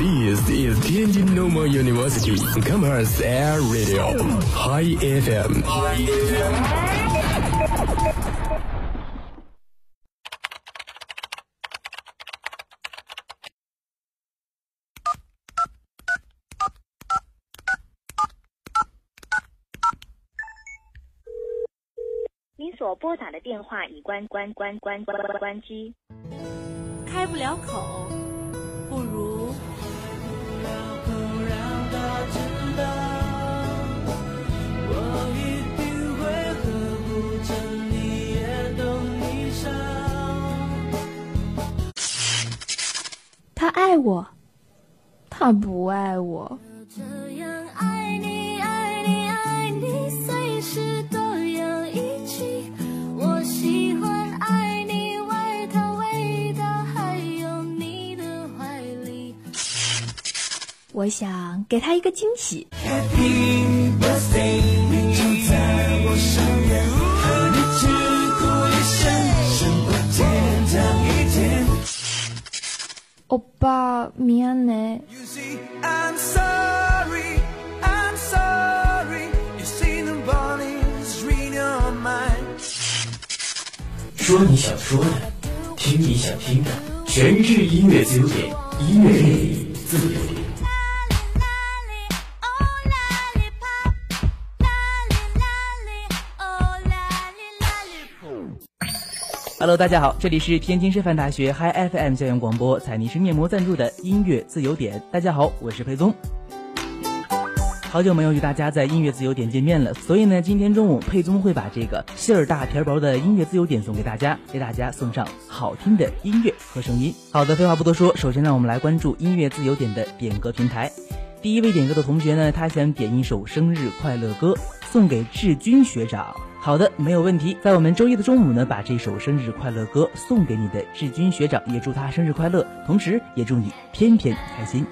This is Tianjin Normal University Commerce Air Radio High FM。您所拨打的电话已关关关关关关机。开不了口，我，他不爱我。这样爱你，爱你，爱你，随时都要一起。我喜欢爱你，外套味道，还有你的怀里。我想给他一个惊喜。欧巴，미안해。 I'm sorry, I'm sorry. You see nobody's reading your mind. 说你想说的，听你想听的，全日音乐自由点，音乐令你自由点。 Hello，大家好，这里是天津师范大学 Hi FM 校园广播，彩泥是面膜赞助的音乐自由点。大家好，我是裴宗。好久没有与大家在音乐自由点见面了，所以呢，今天中午佩宗会把这个馅儿大皮儿薄的音乐自由点送给大家，给大家送上好听的音乐和声音。好的，废话不多说，首先让我们来关注音乐自由点的点歌平台。第一位点歌的同学呢，他想点一首生日快乐歌送给志军学长。好的，没有问题。在我们周一的中午呢，把这首生日快乐歌送给你的志军学长，也祝他生日快乐，同时也祝你天天开心。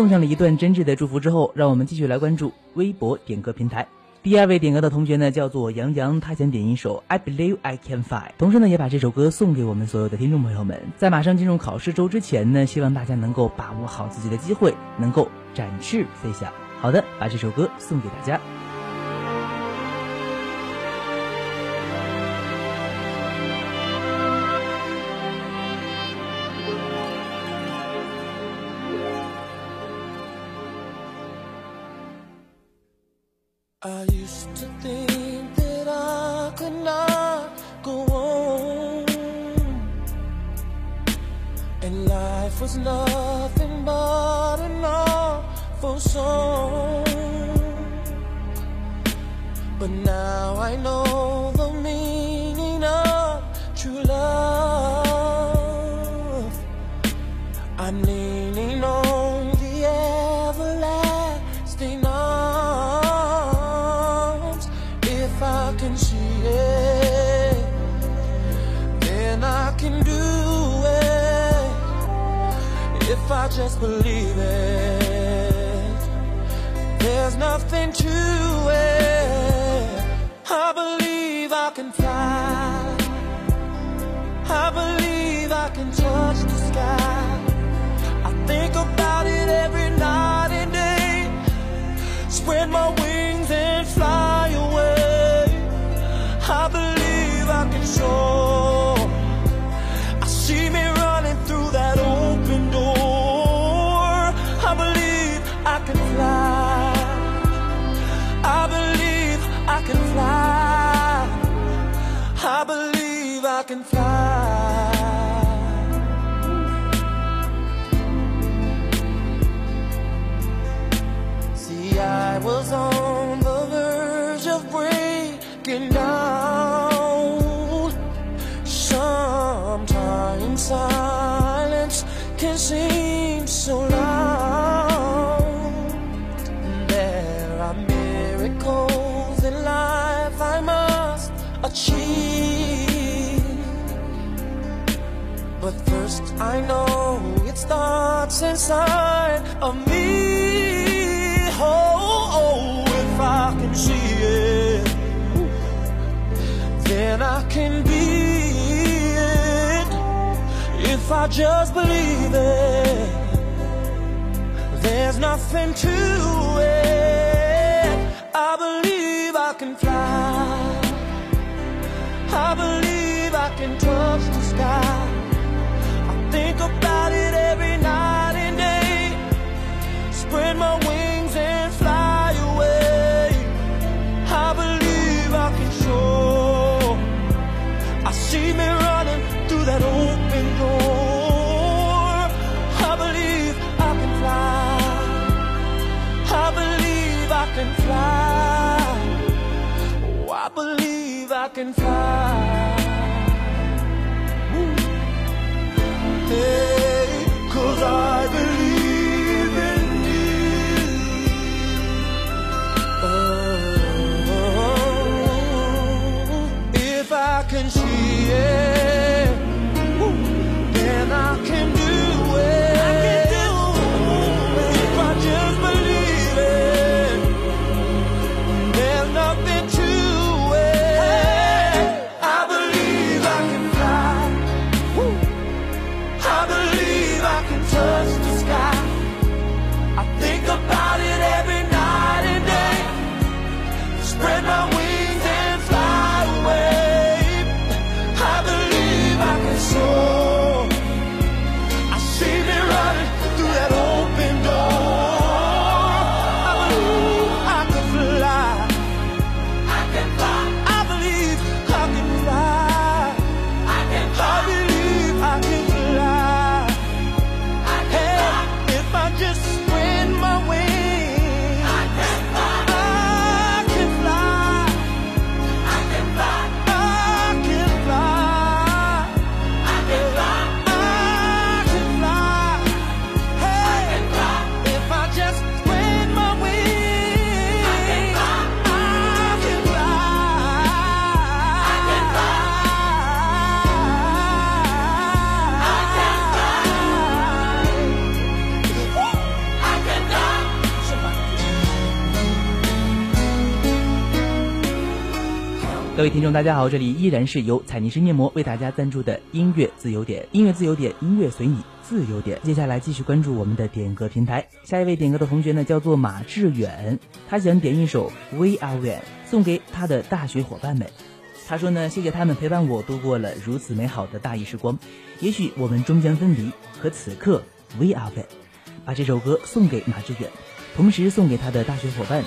送上了一段真挚的祝福之后，让我们继续来关注微博点歌平台。第二位点歌的同学呢，叫做杨洋，他想点一首《I Believe I Can Fly》，同时呢，也把这首歌送给我们所有的听众朋友们。在马上进入考试周之前呢，希望大家能够把握好自己的机会，能够展翅飞翔。好的，把这首歌送给大家。Song. But now I know I can touch the sky. I think about it every night and day. Spread my breaking down. Sometimes silence can seem so loud. There are miracles in life I must achieve. But first, I know it starts inside of me. If I just believe it, there's nothing to it. I believe I can fly. I believe I can touch I can fly. 各位听众，大家好，这里依然是由彩泥式面膜为大家赞助的音乐自由点，音乐自由点，音乐随你自由点。接下来继续关注我们的点歌平台，下一位点歌的同学呢叫做马志远，他想点一首《We Are One》送给他的大学伙伴们。他说呢，谢谢他们陪伴我度过了如此美好的大一时光，也许我们终将分离，可此刻 We Are One，把这首歌送给马志远，同时送给他的大学伙伴。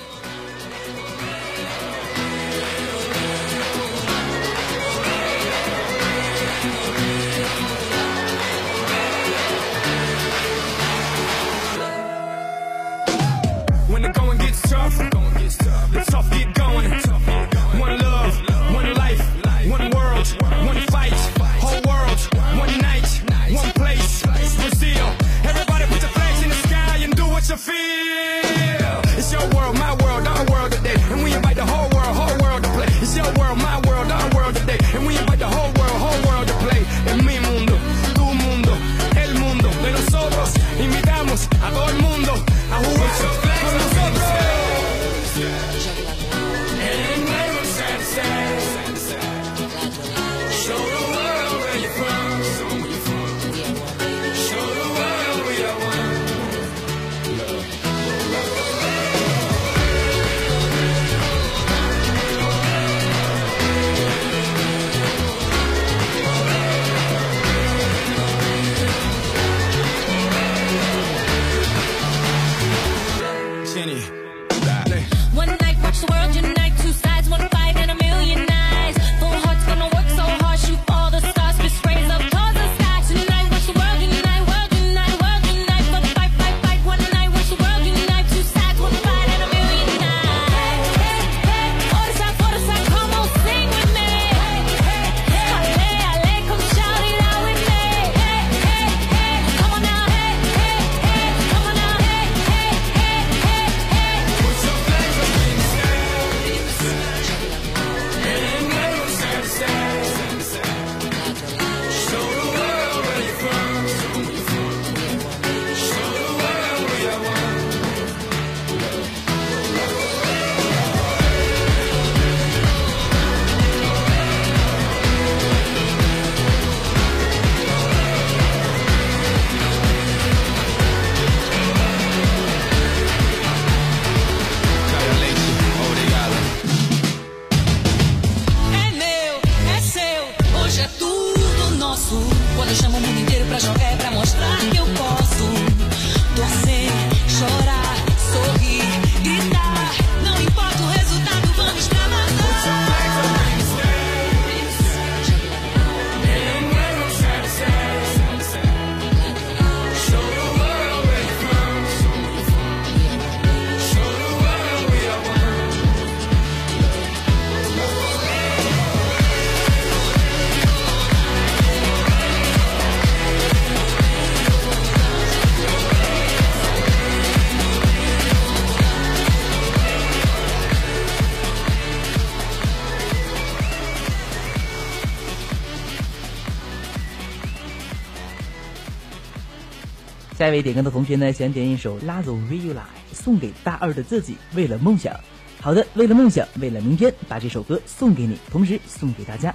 下一位点歌的同学呢想点一首 lazo realize 送给大二的自己为了梦想。好的为了梦想为了明天把这首歌送给你同时送给大家。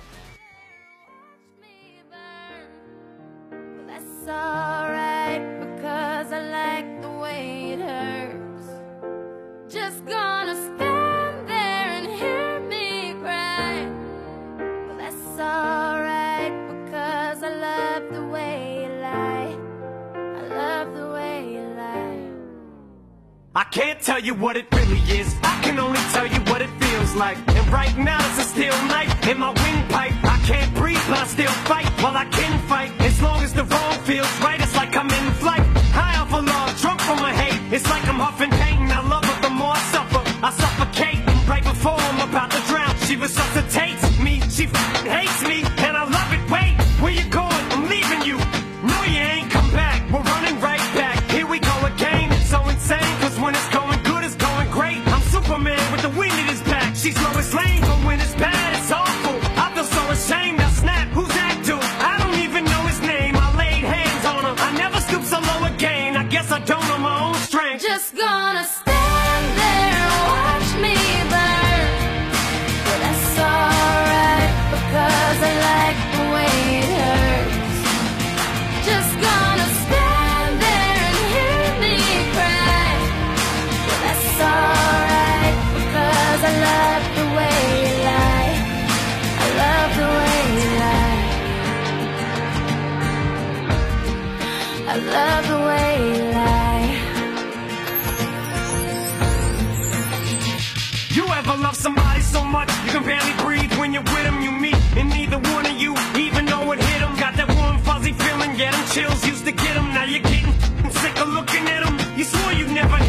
I can't tell you what it really is, I can only tell you what it feels like. And right now it's a steel knife in my windpipe. I can't breathe, but I still fight. Well, I can fight as long as the wrong feels right. I love somebody so much you can barely breathe when you're with them. You meet and neither one of you even know it hit them. Got that warm fuzzy feeling, get them chills used to get them. Now you're getting sick of looking at them. You swore you'd never.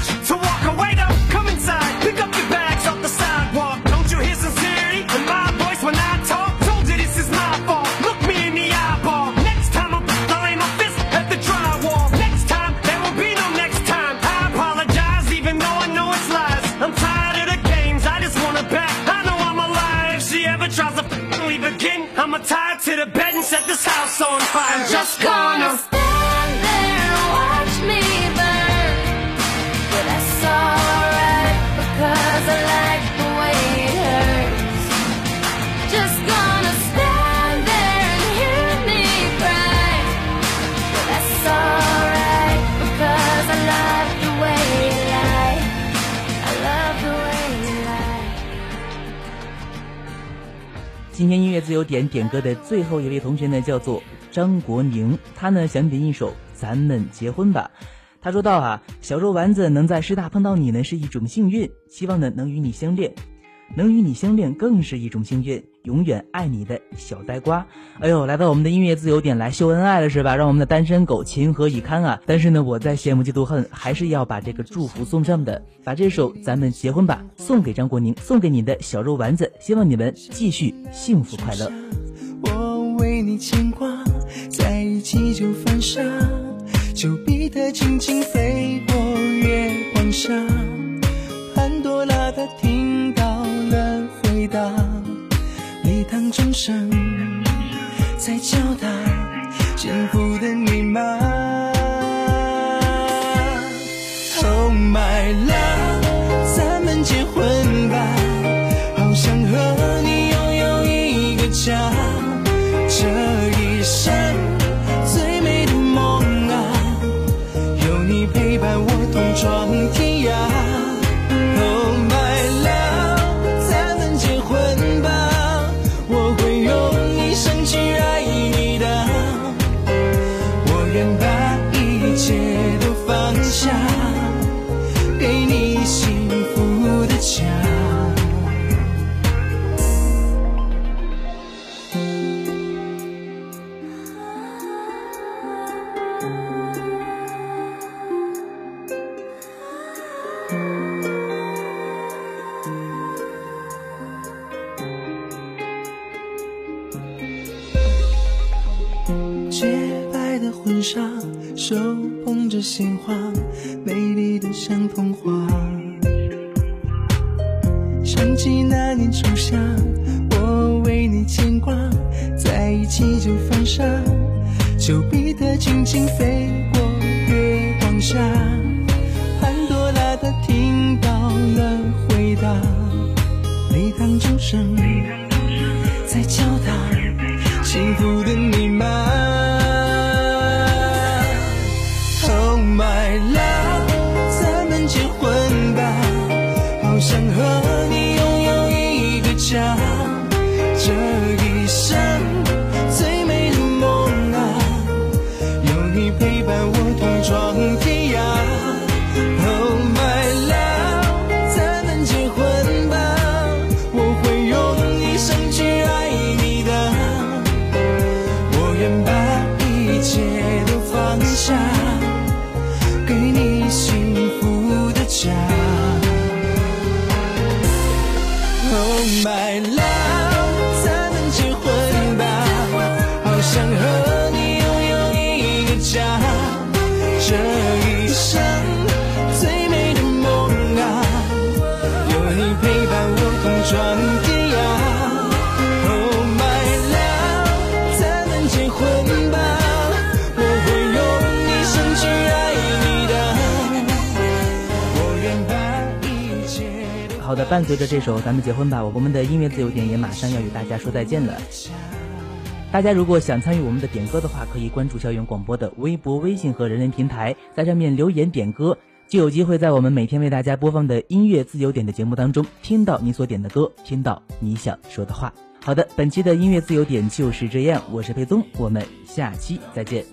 I'ma tie to the bed and set this house on fire. I'm just gonna. 今天音乐自由点点歌的最后一位同学呢，叫做张国宁，他呢想点一首《咱们结婚吧》。他说道啊，小肉丸子能在师大碰到你呢是一种幸运，希望呢能与你相恋，能与你相恋更是一种幸运，永远爱你的小呆瓜。哎呦，来到我们的音乐自由点来秀恩爱了是吧？让我们的单身狗情何以堪啊！但是呢，我在羡慕嫉妒恨，还是要把这个祝福送上的，把这首《咱们结婚吧》送给张国宁，送给你的小肉丸子，希望你们继续幸福快乐。我为你牵挂，在一起就犯傻，丘比特轻轻飞过月光下，潘多拉她当钟声在敲打幸福的密码。Oh my love，给你丘比特轻轻飞过月光下，潘多拉她听到了回答，礼堂钟声在敲打幸福的好的，伴随着这首《咱们结婚吧》，我们的音乐自由点也马上要与大家说再见了。大家如果想参与我们的点歌的话，可以关注校园广播的微博、微信和人人平台，在上面留言点歌。就有机会在我们每天为大家播放的音乐自由点的节目当中，听到你所点的歌，听到你想说的话。好的，本期的音乐自由点就是这样，我是佩宗，我们下期再见。